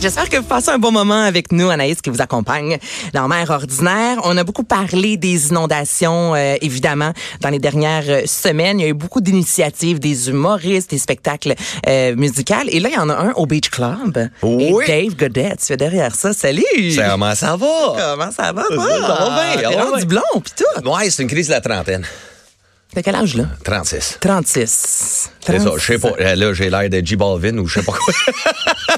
J'espère que vous passez un bon moment avec nous, Anaïs, qui vous accompagne dans Mère Ordinaire. On a beaucoup parlé des inondations, euh, évidemment, dans les dernières euh, semaines. Il y a eu beaucoup d'initiatives, des humoristes, des spectacles euh, musicaux. Et là, il y en a un au Beach Club. Oui. Et Dave Godet, tu es derrière ça. Salut! Comment ça va? Comment ça va, toi? T'es ça va bien. blond, pis tout. Ouais, c'est une crise de la trentaine. T'as quel âge, là? 36. 36. C'est ça. Je sais pas. Là, j'ai l'air de J Balvin ou je sais pas quoi.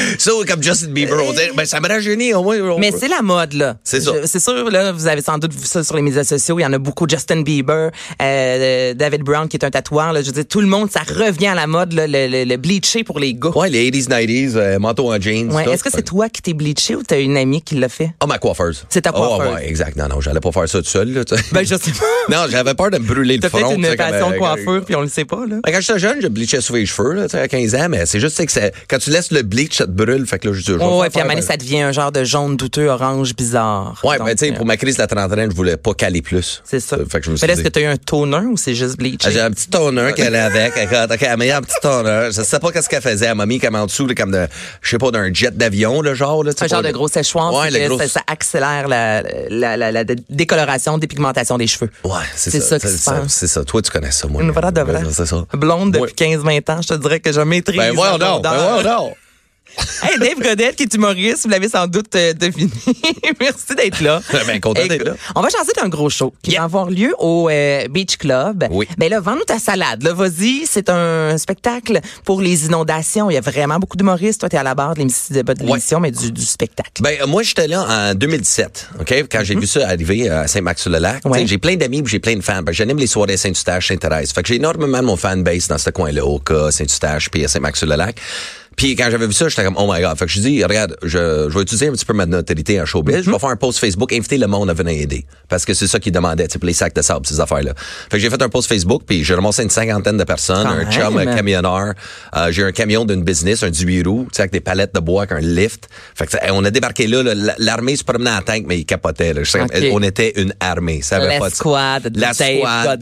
ça, comme Justin Bieber, on dit, ben, ça me rajeunit au moins. Mais c'est la mode, là. C'est ça. C'est sûr, là, vous avez sans doute vu ça sur les médias sociaux. Il y en a beaucoup. Justin Bieber, euh, David Brown, qui est un tatoueur. Là, je veux dire, tout le monde, ça revient à la mode, là, le, le, le bleaché pour les gars. Ouais, les 80s, 90s, euh, manteau en jeans. Ouais. Est-ce que c'est toi qui t'es bleaché ou t'as une amie qui l'a fait? Ah, ma coiffeuse. C'est ta Ah, coiffeuse. ouais, exact. Non, non, j'allais pas faire ça tout seul, là. Ben, je sais pas. Non, j'avais peur de me brûler le T'as front. tu une passion euh, coiffure, puis on le sait pas, là. Ben, Quand j'étais jeune, je bleachais souvent les cheveux, là, à 15 ans, mais c'est juste que quand tu laisses le bleach, ça te brûle. Fait que là, je dis, Oh, ouais, puis à un ça devient un genre de jaune douteux, orange, bizarre. Ouais, mais tu sais, euh, pour ma crise de la trentaine, je voulais pas caler plus. C'est ça. Fait que je me mais suis là, est-ce que t'as eu un toner ou c'est juste bleaché? Ah, J'ai un petit toner qu'elle avait avec. Elle m'a mis un petit toner. Je sais pas qu'est-ce qu'elle faisait. Elle m'a mis comme en dessous, comme de, je sais pas, d'un jet d'avion, le genre, là. tu un genre de gros séchoir, Ouais, le gros- ça, accélère la, la, la, la décoloration, dépigmentation des cheveux. Ouais, c'est ça. c'est se ça. C'est ça. Toi, tu connais ça, moi. Une vraie de vrai. C'est ça. Blonde depuis Ouais. 15-20 ans, je te dirais que je maîtrise. Ben, donc. Ben, blondeur. Hey, Dave Godette, qui est humoriste, vous l'avez sans doute euh, deviné. Merci d'être là. Ben, content d'être là. On va changer d'un gros show qui va avoir lieu au euh, Beach Club. Oui. Mais là, vends-nous ta salade. Là, vas-y, c'est un spectacle pour les inondations. Il y a vraiment beaucoup d'humoristes. Toi, t'es à la barre de l'émission, l'émission, mais du, du spectacle. Ben, moi, j'étais là en 2017, OK? Quand j'ai vu ça arriver à Saint-Max-sur-le-Lac. Ouais. J'ai plein d'amis j'ai plein de fans. Ben, J'anime les soirées Saint-Eustache, Saint-Thérèse. Fait que j'ai énormément mon fanbase dans ce coin-là, au cas Saint-Eustache puis à Saint-Max-sur-le-Lac. Puis quand j'avais vu ça, j'étais comme, oh my God. Fait que je dis, regarde, je, je vais utiliser un petit peu ma notoriété en showbiz. Mhm. Je vais faire un post Facebook, inviter le monde à venir aider. Parce que c'est ça qu'ils demandaient, les sacs de sable, ces affaires-là. Fait que j'ai fait un post Facebook, puis j'ai ramassé une cinquantaine de personnes, Quand un chum, un camionneur. Euh, j'ai un camion d'une business, un 18 roues, tu sais, avec des palettes de bois, avec un lift. Fait que, on a débarqué là, l'armée se promenait en tank, mais ils capotaient. Là. On était une armée. Ça avait pas de La squad.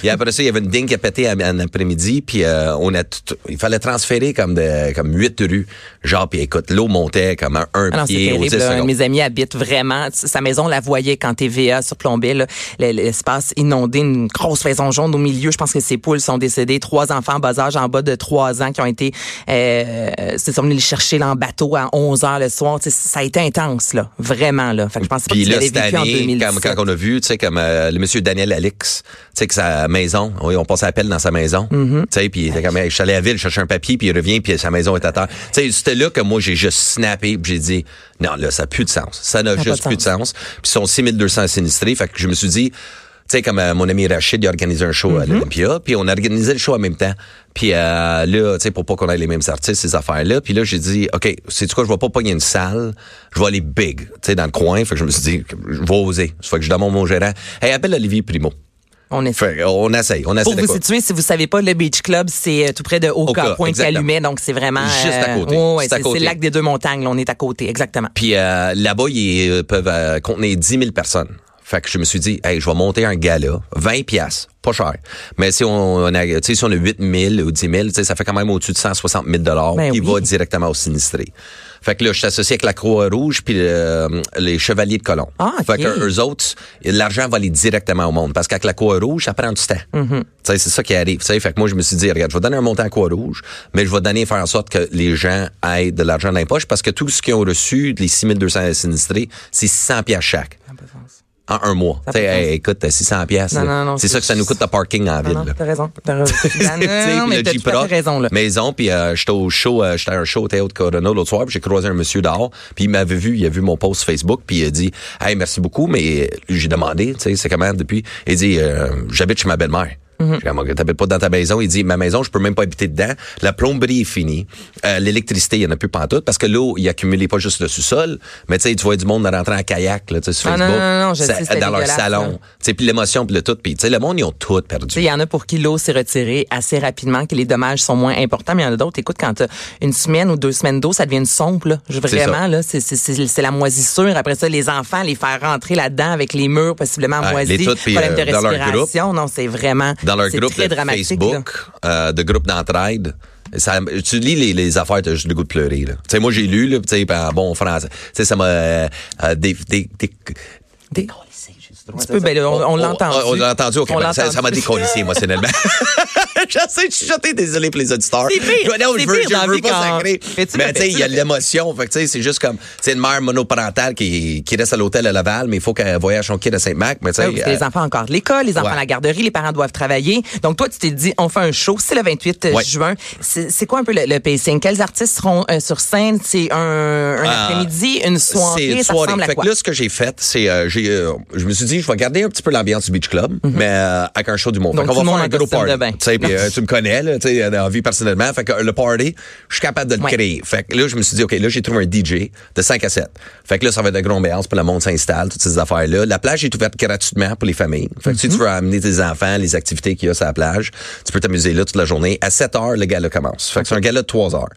Puis, après ça, il y avait une dingue qui a pété en après-midi, puis euh, on a tout- il fallait transférer comme de comme huit rues. Genre, puis écoute, l'eau montait comme un, un Ah pied aux terrible. 10 là. Un de secondes. mes amis habite vraiment. Sa maison, on la voyait quand TVA surplombait. L'espace inondé, une grosse maison jaune au milieu. Je pense que ses poules sont décédées. Trois enfants en bas âge, en bas de trois ans, qui ont été... Euh, c'est sont venus les chercher là, en bateau à 11 heures le soir. Ça a été intense, là. Vraiment, là. Fait que je pense pas Puis que là, cette vécu en année, 2017. quand, quand on a vu, tu sais, comme euh, le monsieur Daniel Alix, tu sais, que sa maison, oui, on passait appel dans sa maison, Mm-hmm. tu sais, puis il était comme, je suis allé à la ville, chercher un papier, puis il revient, puis sa maison est à terre. Tu sais, c'était là que moi, j'ai juste snappé, j'ai dit, non, là, ça n'a plus de sens. Ça n'a juste de plus de sens. Puis ils sont 6200 sinistrés, fait que je me suis dit, tu sais, comme euh, mon ami Rachid, il a organisé un show à l'Olympia, puis on a organisé le show en même temps. Puis euh, là, tu sais, pour pas qu'on ait les mêmes artistes, ces affaires-là. Puis là, j'ai dit, OK, c'est quoi, je vais pas pogner une salle, je vais aller big, tu sais, dans le coin. Fait que je me suis dit, je vais oser. Fait que je demande mon gérant, hey, appelle Olivier Primo. On Fait on essaye, on Pour vous quoi? situer, si vous savez pas, le Beach Club, c'est euh, tout près de Oka, Pointe-Calumet, donc c'est vraiment... Juste à côté. ouais, c'est le lac des deux montagnes, là, on est à côté, exactement. Puis euh, là-bas, ils euh, peuvent euh, contenir 10 000 personnes. Fait que je me suis dit, hey, je vais monter un gala, 20 piastres, pas cher. Mais si on, on a, tu sais, si on a 8 000 ou 10 000, tu sais, ça fait quand même au-dessus de 160 000 dollars Ben qui oui. va directement au sinistré. Fait que là, je suis associé avec la Croix-Rouge puis les Chevaliers de Colomb. Ah. Fait que eux autres, l'argent va aller directement au monde. Parce qu'avec la Croix-Rouge, ça prend du temps. Tu sais, c'est ça qui arrive. Tu sais, fait que moi, je me suis dit, regarde, je vais donner un montant à Croix-Rouge, mais je vais donner, faire en sorte que les gens aient de l'argent dans les poches parce que tout ce qu'ils ont reçu, les 6200 sinistrés, c'est 600 pièces chaque. En un mois. Tu sais, écoute, 600 pièces. Non, non, non, c'est ça que ça nous coûte le parking en ville. non, t'as raison. T'as raison. Non, mais t'as raison, là. Maison, puis euh, j'étais au show, euh, j'étais à un show au Théâtre Corona l'autre soir, puis j'ai croisé un monsieur dehors, puis il m'avait vu, il a vu mon post Facebook, puis il a dit « Hey, merci beaucoup, mais j'ai demandé, tu sais, c'est comment depuis? » Il dit euh, J'habite chez ma belle-mère. Dit, OK, t'habites pas dans ta maison. Il dit, ma maison, je peux même pas habiter dedans. La plomberie est finie. Euh, L'électricité, il y en a plus pantoute parce que l'eau, il accumulait pas juste le sous-sol, mais tu sais, tu vois du monde rentrer en kayak, là, tu sais, sur Ah, non, Facebook. non, non, je Ça- sais, dans leur salon. Tu puis l'émotion, puis le tout. Puis, tu sais, le monde, ils ont tout perdu. Il y en a pour qui l'eau s'est retirée assez rapidement, que les dommages sont moins importants, mais il y en a d'autres. Écoute, quand t'as une semaine ou deux semaines d'eau, ça devient une sombre. Là. Vraiment, là, c'est, la moisissure. Après ça, les enfants, les faire rentrer là-dedans avec les murs possiblement Ah, moisis, les toutes, problème de euh, dans leur respiration. Non, c'est vraiment dans leur c'est groupe de. Facebook, euh, de groupe d'entraide. Ça, tu lis les, les affaires, t'as juste le goût de pleurer. Là. Tu sais, moi, j'ai lu, là, tu sais, en bon français. Ça m'a... Euh, euh, des, des, des, des- Un petit peu, ben, on, on l'a entendu. On, l'a entendu, OK. Ben, ça, m'a décollissé émotionnellement. J'essaie de chuchoter, désolé pour les auditeurs. C'est pire, Je- non, c'est je veux, pire je dans la veux vie pas quand- sacrer. Mais tu sais, il y a l'émotion. Fait que c'est juste comme, c'est une mère monoparentale qui, qui reste à l'hôtel à Laval, mais il faut qu'elle voyage son kid à Saint-Marc. Mais tu sais, Ouais, puis les euh, enfants encore de l'école, les enfants ouais. à la garderie, les parents doivent travailler. Donc toi, tu t'es dit, on fait un show, c'est le 28 Ouais. juin. C'est c'est quoi un peu le, le pacing? Quels artistes seront euh, sur scène? C'est un, un Ah, après-midi, une C'est soirée? une Ça soirée. ressemble à Fait que là, ce que j'ai fait, c'est, euh, euh, je me suis dit, je vais garder un petit peu l'ambiance du Beach Club, mais euh, avec un show du monde. Mhm. Donc, fait le va faire un gros party. puis, euh, tu me connais, là, tu sais, dans la vie personnellement. Fait que euh, le party, je suis capable de le Ouais. créer. Fait que là, je me suis dit, OK, là, j'ai trouvé un DJ de 5 à 7. Fait que là, ça va être de gros ambiance, puis le monde s'installe, toutes ces affaires-là. La plage est ouverte gratuitement pour les familles. Fait que si Mhm. tu veux amener tes enfants, les activités qu'il y a sur la plage, tu peux t'amuser là toute la journée. À 7 heures, le gala commence. Fait que c'est un gala de 3 heures.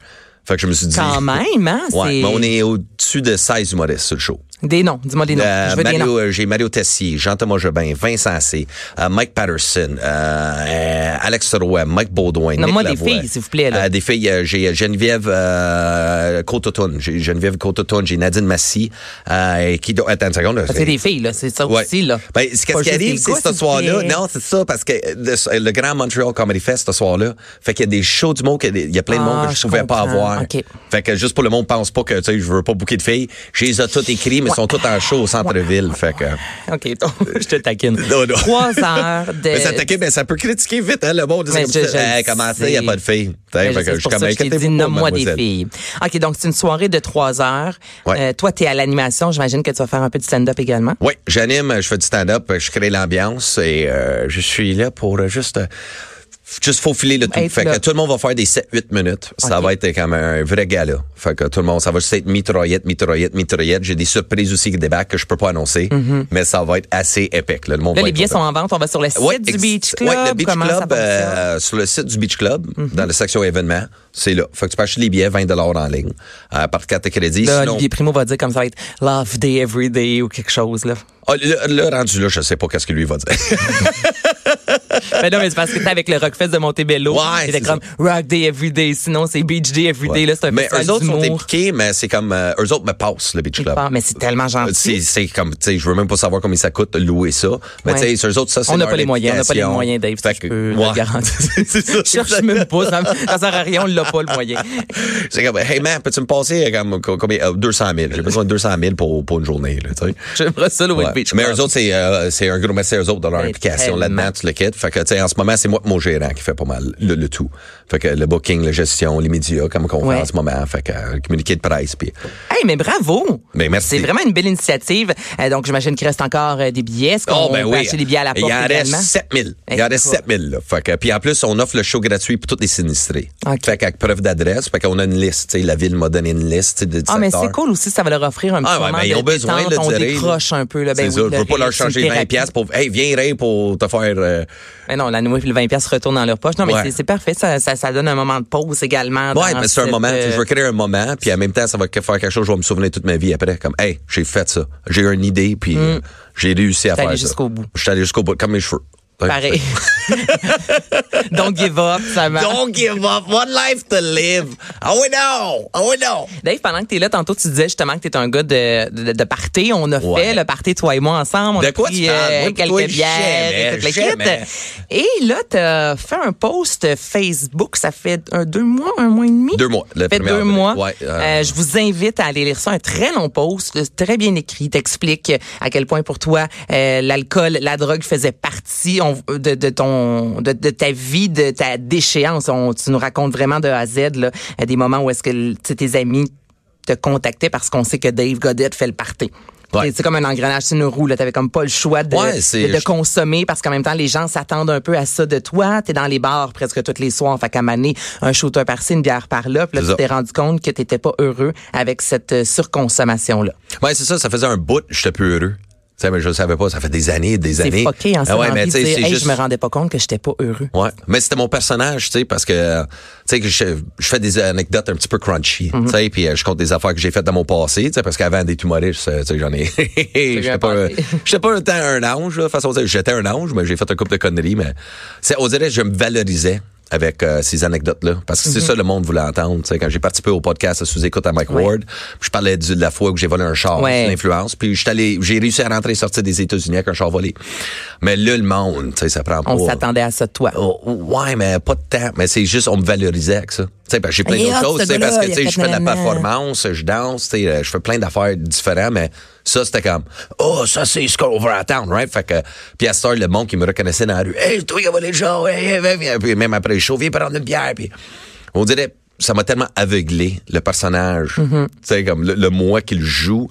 Fait que je me suis dit. Quand même, hein? Ouais, mais on est au-dessus de 16 humoristes sur le show. Des noms, dis-moi des noms. Euh, Je veux des Mario, noms. euh, j'ai Mario Tessier, Jean-Thomas Jobin, Vincent C, euh, Mike Patterson, euh, Alex Roy, Mike Baudouin, Nomme-moi des Lavoie. filles, s'il vous plaît, là. Des filles, j'ai Geneviève euh, Côte-Automne, j'ai Geneviève Côte-Automne, j'ai Nadine Massy, euh, qui doit... Attends une seconde. là, Ah, C'est des filles, là. C'est ça Ouais. aussi, là. Ben, ce qui arrive, c'est ce soir-là? Non, c'est ça, parce que le, le grand Montreal Comedy Fest, ce soir-là, fait qu'il y a des shows du monde, qu'il y a des- il y a plein de monde Ah, que je je pouvais pas avoir. OK. Fait que juste pour le monde pense pas que, tu sais, je veux pas bouquer de filles. Je les ai toutes mais ils sont toutes en show au centre-ville. Fait que. OK, donc, je te taquine. Non, non. Trois heures de... Mais ça, t'inquiète, mais ça peut critiquer vite, hein, le monde. Comme je- je Hey, comment ça, il n'y a pas de filles? Fait je que je pour ça je t'ai dit, nomme-moi des filles. OK, donc c'est une soirée de trois heures. Ouais. Euh, toi, tu es à l'animation. J'imagine que tu vas faire un peu de stand-up également. Oui, j'anime, je fais du stand-up, je crée l'ambiance et euh, je suis là pour euh, juste euh, juste faufiler le tout. Être fait là. que tout le monde va faire des 7-8 minutes. Ça va être comme un vrai gala. Fait que tout le monde, ça va juste être mitraillette, mitraillette, mitraillette. J'ai des surprises aussi qui débarquent que je peux pas annoncer, mais ça va être assez épique. Là, le monde Là, va les billets sont en vente. On va sur le site Ouais, du Beach Club. ouais, le Beach Comment Club, euh, sur le site du Beach Club, dans la section événements, c'est là. Fait que tu peux acheter les billets 20 en ligne euh, par carte de crédit. Là, Sinon, Olivier Primo va dire comme ça va être Love Day Every Day ou quelque chose, là. Ah, le, le rendu là, je sais pas qu'est-ce que lui va dire. mais non, mais c'est parce que t'es avec le Rockfest de Montebello. Ouais, C'était c'est comme Rock Day Every Day. Sinon, c'est Beach Day Every Day. Là, c'est un mais eux autres sont impliqués, mais c'est comme euh, eux autres me passent le Beach Club. parlent, Mais c'est tellement C'est, gentil. c'est comme, tu sais, je veux même pas savoir combien ça coûte de louer ça. Mais Ouais. tu sais, eux autres, ça, c'est On n'a pas les moyens, on n'a pas les moyens, Dave, ça, Fait je que- peux ouais. le garantir. c'est ça. Je cherche même pas, ça, ça sert à rien, on l'a pas le moyen. C'est comme, hey man, peux-tu me passer euh, comme, combien, euh, 200 000? J'ai besoin de 200 000 pour, pour une journée, tu sais. J'aimerais ça, le Ouais. West Beach Mais Club. eux autres, c'est, euh, c'est un gros merci eux autres dans leur implication là-dedans, tu le quittes. Fait que, tu sais, en ce moment, c'est moi mon gérant qui fait pas mal le, le tout. Fait que le booking, la gestion, les médias, comme on Ouais. fait en ce moment. Fait que, euh, le communiqué de presse, puis Hey, mais bravo! Ben, merci. C'est vraiment une belle initiative. Euh, donc, j'imagine qu'il reste encore euh, des billets. Est-ce qu'on Oh, ben peut oui. acheter des billets à la Il porte en reste également? 7000. Il en reste Écoute. 7000, là. Fait que, puis en plus, on offre le show gratuit pour tous les sinistrés. OK. Fait qu'avec preuve d'adresse, fait qu'on a une liste, tu sais, la ville m'a donné une liste, de Ah, mais c'est cool aussi, ça va leur offrir un petit Ah, ouais, moment ben, ils de ont besoin détente, de le on décroche un peu. Là, ben oui, ça, je veux pas leur changer 20 thérapie. pièces pour, hey, viens, Ray, pour te faire, euh, Mais non, la nouée puis le 20 pièces retournent dans leur poche. Non, mais Ouais. c'est- parfait. Ça, ça, ça donne un moment de pause également. Ouais, dans mais c'est un moment. euh, Je veux créer un moment, puis en même temps, ça va faire quelque chose. Je vais me souvenir toute ma vie après. Comme, hey, j'ai fait ça. J'ai eu une idée, puis euh, j'ai réussi à faire allé ça. jusqu'au bout. Je suis allé jusqu'au bout, comme mes cheveux. Pareil. Don't give up, ça marche. Don't give up. One life to live. Oh we know. Oh we know. Dave, pendant que tu es là, tantôt, tu disais justement que tu es un gars de, de, de party. On a Ouais. fait le party, toi et moi, ensemble. On De a quoi pris tu parles? Moi, quelques toi, bières et kit. Et là, tu as fait un post Facebook. Ça fait un, deux mois, un mois et demi? Deux mois, le fait deux avril. mois. Ouais, euh, Euh, je vous invite à aller lire ça. Un très long post, très bien écrit. T'explique à quel point pour toi, euh, l'alcool, la drogue faisait partie on- de, de ton, de, de ta vie, de ta déchéance. On, tu nous racontes vraiment de A à Z, là, des moments où est-ce que tes amis te contactaient parce qu'on sait que Dave Goddard fait le party. Ouais. C'est comme un engrenage sur une roue. Tu n'avais comme pas le choix de, Ouais, c'est- de, de consommer parce qu'en même temps, les gens s'attendent un peu à ça de toi. Tu es dans les bars presque tous les soirs. Fait qu'à maner, un shooter par-ci, une bière par là. Puis là, C'est tu t'es rendu compte que tu n'étais pas heureux avec cette euh, surconsommation-là. Ouais, c'est ça, ça faisait un bout, j'étais plus heureux. Sais, mais je savais pas, ça fait des années, des C'est années. fucké en Ah ce ouais, mais de dire, hey, juste. je me rendais pas compte que j'étais pas heureux. Ouais, mais c'était mon personnage, tu sais, parce que tu sais que je, je fais des anecdotes un petit peu crunchy, Mhm. tu sais, puis euh, je compte des affaires que j'ai faites dans mon passé, tu sais, parce qu'avant d'être humoriste, euh, tu sais, j'en ai, j'étais pas, j'étais pas un temps un ange, là, façon j'étais un ange, mais j'ai fait un couple de conneries, mais c'est, on dirait que je me valorisais avec euh, ces anecdotes-là, parce que c'est ça le monde voulait entendre, tu sais, quand j'ai participé au podcast sous écoute à Mike Mhm. Ouais. Ward, je parlais de la fois où j'ai volé un char, Ouais. l'influence, puis j'étais allé, j'ai réussi à rentrer et sortir des États-Unis avec un char volé, mais là le monde, tu sais, ça prend pas. On s'attendait à ça de toi. Oh, ouais, mais pas de temps. Mais c'est juste, on me valorisait avec ça. Tu sais, parce que j'ai plein d'autres choses, ce tu sais, parce que, je fais de la nanana. performance, je danse, tu sais, euh, je fais plein d'affaires différentes, mais ça, c'était comme, oh, ça, c'est Skull Over à Town, right? Fait que, puis à cette heure, le monde qui me reconnaissait dans la rue, hey, toi, qui as volé le show, hey, hey, viens, viens. Puis même après le show, viens prendre une bière, puis on dirait, ça m'a tellement aveuglé, le personnage, Mm-hmm. tu sais, comme le, le moi qu'il joue,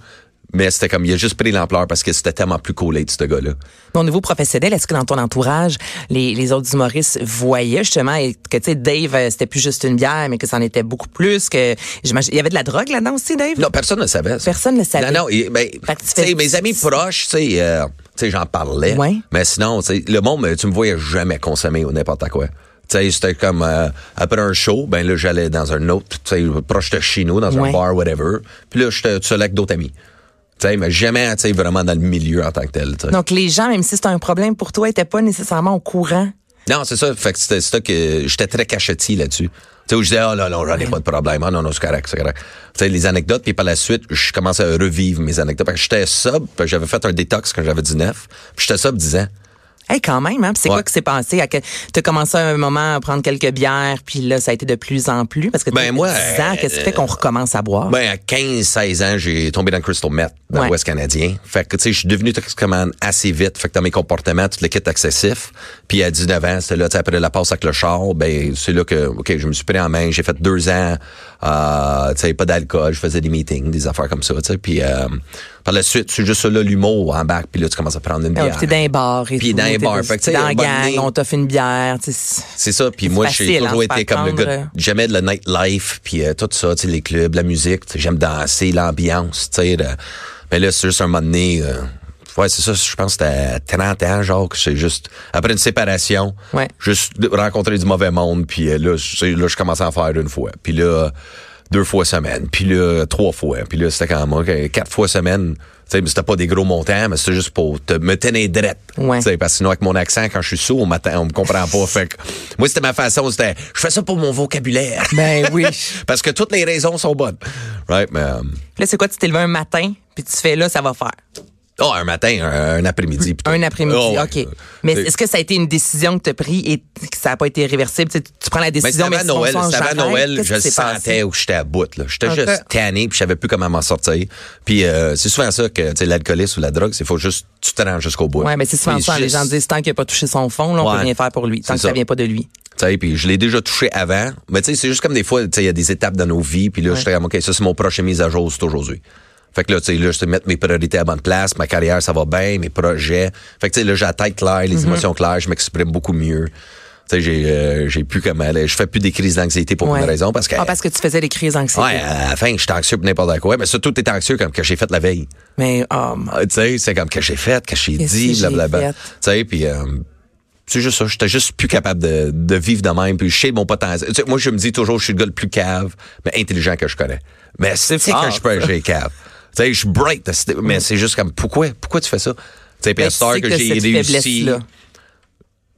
mais c'était comme, il a juste pris l'ampleur parce que c'était tellement plus collé, ce gars-là. Au niveau professionnel, est-ce que dans ton entourage, les, les autres humoristes voyaient justement que tu sais Dave, euh, c'était plus juste une bière, mais que c'en était beaucoup plus, que j'imagine il y avait de la drogue là-dedans aussi, Dave? Non, personne ne savait. ça. Personne ne savait. Non, non, et, ben, sais, fais- mes amis proches, tu sais, euh, tu sais, j'en parlais. Ouais. Mais sinon, tu sais, le monde, tu me voyais jamais consommer ou n'importe quoi. Tu sais, c'était comme euh, après un show, ben là, j'allais dans un autre, tu sais, proche de chez nous, dans Ouais. un bar, whatever. Puis là, j'étais seul avec d'autres amis. Sais, mais jamais, tu sais, vraiment dans le milieu en tant que tel. tu sais. Donc les gens, même si c'était un problème pour toi, étaient pas nécessairement au courant. Non, c'est ça. Fait que c'était ça que j'étais très cachetier là-dessus. Tu sais, où je disais, oh non, non, j'en ai pas de problème. Ah non, non, c'est correct, c'est correct. Tu sais, les anecdotes, puis par la suite, je commençais à revivre mes anecdotes. Parce que j'étais sub, j'avais fait un détox quand j'avais 19. Puis j'étais sub 10 ans. Hey, quand même, hein? C'est Ouais. quoi qui s'est passé? Que t'as commencé à un moment à prendre quelques bières, puis là, ça a été de plus en plus? Parce que Ben, moi, 10 ans, qu'est-ce qui fait qu'on recommence à boire? Ben, à 15, 16 ans, j'ai tombé dans le Crystal Meth, dans Ouais. l'Ouest canadien. Fait que, tu sais, je suis devenu toxicomane assez vite. Fait que dans mes comportements, tout le kit excessif. Puis à 19 ans, c'était là, tu sais, après la passe avec le char, ben, c'est là que, OK, je me suis pris en main. J'ai fait deux ans, euh, tu sais, pas d'alcool. Je faisais des meetings, des affaires comme ça, tu sais. Puis, euh, par la suite, c'est juste là, l'humour en bac. Puis là, tu commences à prendre une Ah, bière. puis t'es dans bars et Puis tout. dans bars. Fait que, dans la gang, on t'offre une bière. C'est ça. Puis moi, j'ai facile, toujours hein, été comme le gars, de la nightlife, puis euh, tout ça, les clubs, la musique. J'aime danser, l'ambiance, tu sais. le- Mais là, c'est juste un moment donné... euh, Ouais, c'est ça, je pense que c'était à 30 ans, genre, que c'est juste, après une séparation, Ouais. juste rencontrer du mauvais monde, puis euh, là, là, je commençais à en faire une fois. Puis là, deux fois semaine, puis là, trois fois. Puis là, c'était quand même, quatre fois semaine. Tu sais, mais c'était pas des gros montants, mais c'était juste pour te, me tenir drette. Ouais. Parce que sinon, avec mon accent, quand je suis sourd, on, on me comprend pas. fait que, moi, c'était ma façon, c'était, je fais ça pour mon vocabulaire. Ben oui. parce que toutes les raisons sont bonnes. Right, mais, euh, Là, c'est quoi? Tu t'es levé un matin, puis tu fais là, ça va faire? Oh, un matin, un, un après-midi. plutôt. Un après-midi, Oh, ouais. OK. Mais est-ce que ça a été une décision que tu as prise et que ça n'a pas été réversible? Tu, sais, tu prends la Mais décision, mais si Noël, j'arrête, Noël, je s'est sentais où j'étais à bout. là. J'étais juste tanné, puis je savais plus comment m'en sortir. Puis euh, c'est souvent ça que tu sais, l'alcoolisme ou la drogue, c'est faut juste tu te rends jusqu'au bout. Ouais, mais c'est souvent Puis ça. Les gens disent tant qu'il n'a pas touché son fond, là, on Ouais. peut rien faire pour lui. Tant que ça ça. vient pas de lui. Tu sais, puis je l'ai déjà touché avant. Mais tu sais, c'est juste comme des fois, tu sais, il y a des étapes dans nos vies. Puis là, j'étais comme, OK, ça, c'est mon prochain mise à jour, c'est aujourd'hui. Fait que là, tu sais, là, je te mettre mes priorités à la bonne place. Ma carrière, ça va bien, mes projets. Fait que tu sais, là, j'ai la tête claire, les émotions claires, je m'exprime beaucoup mieux. Tu sais, j'ai, euh, j'ai plus comme aller. Je fais plus des crises d'anxiété pour Ouais. une raison parce que. Ah, parce que tu faisais des crises d'anxiété. Ouais, à la fin, j'étais anxieux pour n'importe quoi. Mais surtout, t'es anxieux comme que j'ai fait la veille. Mais, mon- Ah, Tu sais, c'est comme que j'ai fait, que j'ai dit, blablabla. Tu sais, puis euh, c'est juste ça. J'étais juste plus capable de, de vivre de même. Puis je sais mon potentiel. Tu sais, moi, je me dis toujours, je suis le gars le plus cave, mais intelligent que je connais. Mais c'est que je peux j'ai cave. Tu sais, je suis bright, mais c'est juste comme, pourquoi, pourquoi tu fais ça? Tu sais, puis Ben, à tu sais que que j'ai réussi.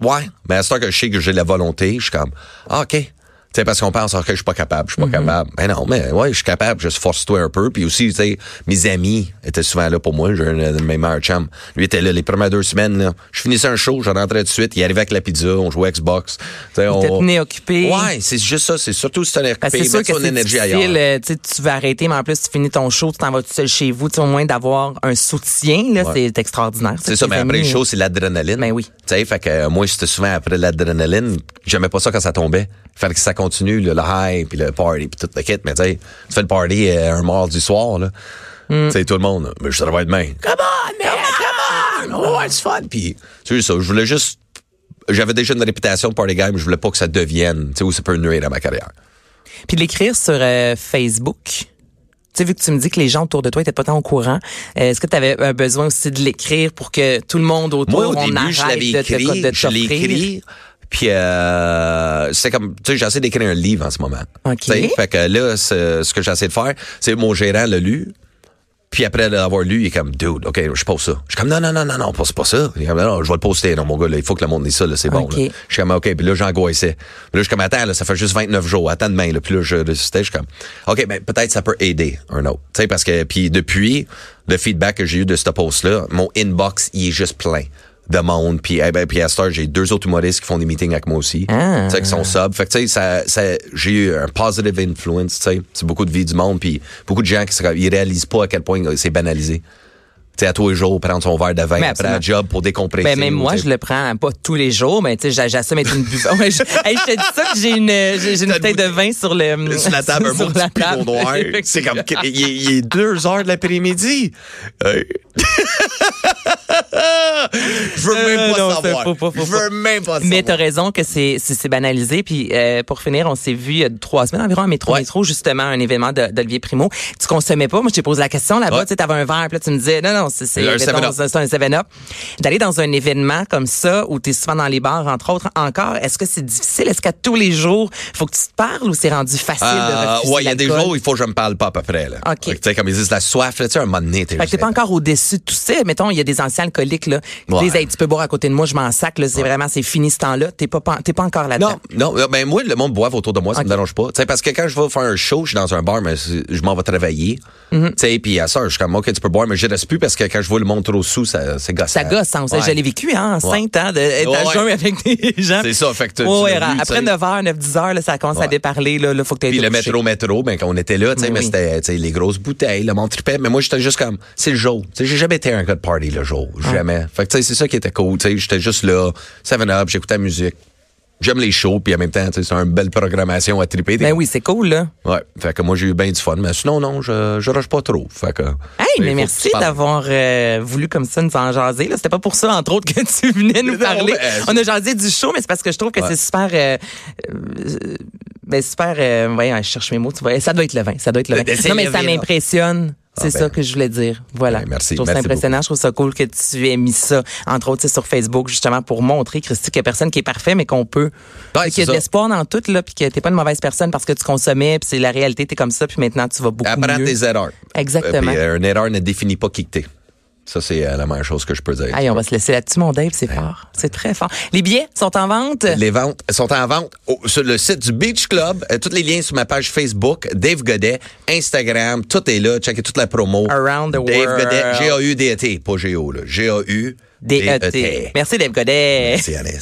Ouais, mais à cette heure que je sais que j'ai la volonté, je suis comme, ah, OK. Tu sais, parce qu'on pense, que je suis pas capable, je suis pas Mm-hmm. capable. Mais non, mais ouais, je suis capable, juste force-toi un peu. Puis aussi, tu sais, mes amis étaient souvent là pour moi. J'ai un de mes meilleurs chums. Lui était là les premières deux semaines, là. Je finissais un show, je rentrais tout de suite. Il arrivait avec la pizza, on jouait Xbox. Tu sais, Il on... te tenait occupé. Ouais, c'est juste ça. C'est surtout si t'en es occupé, c'est c'est énergie difficile, ailleurs. euh, tu sais, tu vas arrêter, mais en plus, tu finis ton show, tu t'en vas tout seul chez vous, tu sais, au moins d'avoir un soutien, là, Ouais. c'est extraordinaire. C'est ça, mais après le show, c'est l'adrénaline. Ben oui. Tu sais, fait que euh, moi, c'était souvent après l'adrénaline. J'aimais pas ça quand ça tombait. Fallait que ça continue, le, le high, puis le party, puis tout le kit. Mais tu sais, tu fais le party euh, un mardi soir, là. Tu sais, tout le monde, mais je travaille demain. Come on, man, come on! Oh, it's fun. Puis, tu sais, ça, je voulais juste, j'avais déjà une réputation de party mais je voulais pas que ça devienne, tu sais, où ça peut nuire à ma carrière. Puis de l'écrire sur euh, Facebook. Tu sais, vu que tu me dis que les gens autour de toi étaient pas tant au courant, euh, est-ce que tu avais un besoin aussi de l'écrire pour que tout le monde autour Moi, au on début, je arrête l'avais de te- écrit, de je l'ai écrit. Puis euh, c'est comme, tu sais, j'essaie d'écrire un livre en ce moment. OK. Tu sais, Fait que là, ce que j'essaie de faire, c'est mon gérant l'a lu. Puis après l'avoir lu, il est comme, dude, OK, je pose ça. Je suis comme, non, non, non, non, non, c'est pas ça. Il est comme, non, je vais le poster. Non, mon gars, là, il faut que le monde ait ça, là, c'est bon. Là. Je suis comme, OK, puis là, j'angoissais. Puis là, je suis comme, attends, là, ça fait juste 29 jours, attends demain, là. Puis là, je résistais, je suis comme, OK, ben, peut-être ça peut aider un autre. Tu sais, parce que, puis depuis, le feedback que j'ai eu de ce post-là, mon inbox, il est juste plein de monde. Puis, eh ben, puis à heure, j'ai deux autres humoristes qui font des meetings avec moi aussi. Ah. Tu sais, qui sont sub. Fait que, tu sais, ça, ça, j'ai eu un positive influence, tu sais. C'est beaucoup de vie du monde, puis beaucoup de gens qui se- ils réalisent pas à quel point c'est banalisé. Tu sais, à tous les jours, prendre son verre de vin Mais après un job pour décompresser. Ben, même moi, je le prends pas tous les jours, mais tu sais, j'a- j'assume être une je, hey, je te dis ça que j'ai une, j'ai une bouteille de vin sur le, sur la table, un sur la table. noir. C'est comme, il est, il est deux heures de l'après-midi. Hey. Je veux même Euh, pas non, savoir. faut pas, faut Je veux même pas Mais t'as savoir. raison que c'est banalisé. Puis euh, pour finir, on s'est vu il y a trois semaines environ à Métro Ouais. Métro, justement, un événement de- d'Olivier Primo. Tu consommais pas? Moi, je t'ai posé la question là-bas. Ouais. Tu sais, t'avais un verre, puis là, tu me disais, non, non, c'est Un mettons, 7-Up. c'est- c'est un 7-Up. D'aller dans un événement comme ça, où t'es souvent dans les bars, entre autres, encore, est-ce que c'est difficile? Est-ce qu'à tous les jours, faut que tu te parles ou c'est rendu facile de Euh, refuser ouais, il y a des jours où il faut que je me parle pas à peu près. Là. OK. Tu sais, comme ils disent, la soif, tu sais, un moment donné, t'es pas encore au-dessus tout ça. Mettons, il y a des anciens alcooliques, là, qui Ouais. disent, hey, tu peux boire à côté de moi, je m'en sac, là, c'est vraiment, c'est fini ce temps-là. T'es pas, t'es pas encore là-dedans. Non, non, ben moi, le monde boive autour de moi, ça Ok. me dérange pas. Tu sais, parce que quand je vais faire un show, je suis dans un bar, mais je m'en vais travailler. Tu sais, puis à ça, je suis comme, OK, tu peux boire, mais je reste plus parce que quand je vois le monde trop sous, ça, c'est gossant. Ça gosse, hein, Ouais. Je l'ai vécu, hein, enceinte, hein, d'être à jeun avec des gens. C'est ça, fait que tu- tu vu, après tu sais. 9 h, 9, 10 heures, là, ça commence à déparler, là, là, faut que le métro, métro, ben quand on était là, tu sais, Oui, mais c'était tu sais, les grosses bouteilles, le monde tripait. Mais moi, j'étais juste comme, c'est le jour. J'ai jamais été un gars de party le jour. Jamais. Fait que tu sais, c'est ça qui était cool. Tu sais, j'étais juste là, 7-up, j'écoutais la musique. J'aime les shows, puis en même temps, tu sais, c'est une belle programmation à triper. Ben oui, c'est cool, là. Ouais. Fait que moi, j'ai eu bien du fun. Mais sinon, non, je, je rush pas trop. Fait que. Hey, mais merci d'avoir euh, voulu comme ça nous en jaser. Là. C'était pas pour ça, entre autres, que tu venais nous Non, parler. mais, euh, On a jasé du show, mais c'est parce que je trouve que Ouais. c'est super... Euh, ben super... Euh, voyons, je cherche mes mots. Tu vois, ça doit être le vin. Ça doit être le vin. C'est Non, mais ça m'impressionne. C'est Ah, ça ben. que je voulais dire. Voilà. Ben, merci. Je trouve ça impressionnant. Je trouve ça cool que tu aies mis ça, entre autres, sur Facebook, justement, pour montrer, Christy, qu'il y a personne qui est parfait, mais qu'on peut. Ouais, qu'il y c'est a de ça. l'espoir dans tout, là, puis que t'es pas une mauvaise personne parce que tu consommais, puis c'est la réalité, t'es comme ça, puis maintenant, tu vas beaucoup Apprends mieux. tes erreurs. Exactement. Euh, puis, euh, une erreur ne définit pas qui que t'es. Ça, c'est euh, la meilleure chose que je peux dire. Aïe, on va se laisser là-dessus, mon Dave, c'est fort. C'est très fort. Les billets sont en vente? Les ventes sont en vente au- sur le site du Beach Club. Euh, tous les liens sur ma page Facebook, Dave Godet, Instagram, tout est là. Checkez toute la promo. Around the Dave world. Godet, G-A-U-D-E-T, pas G-O, là. G-A-U-D-E-T. D-E-T. Merci, Dave Godet. Merci, Anaïs.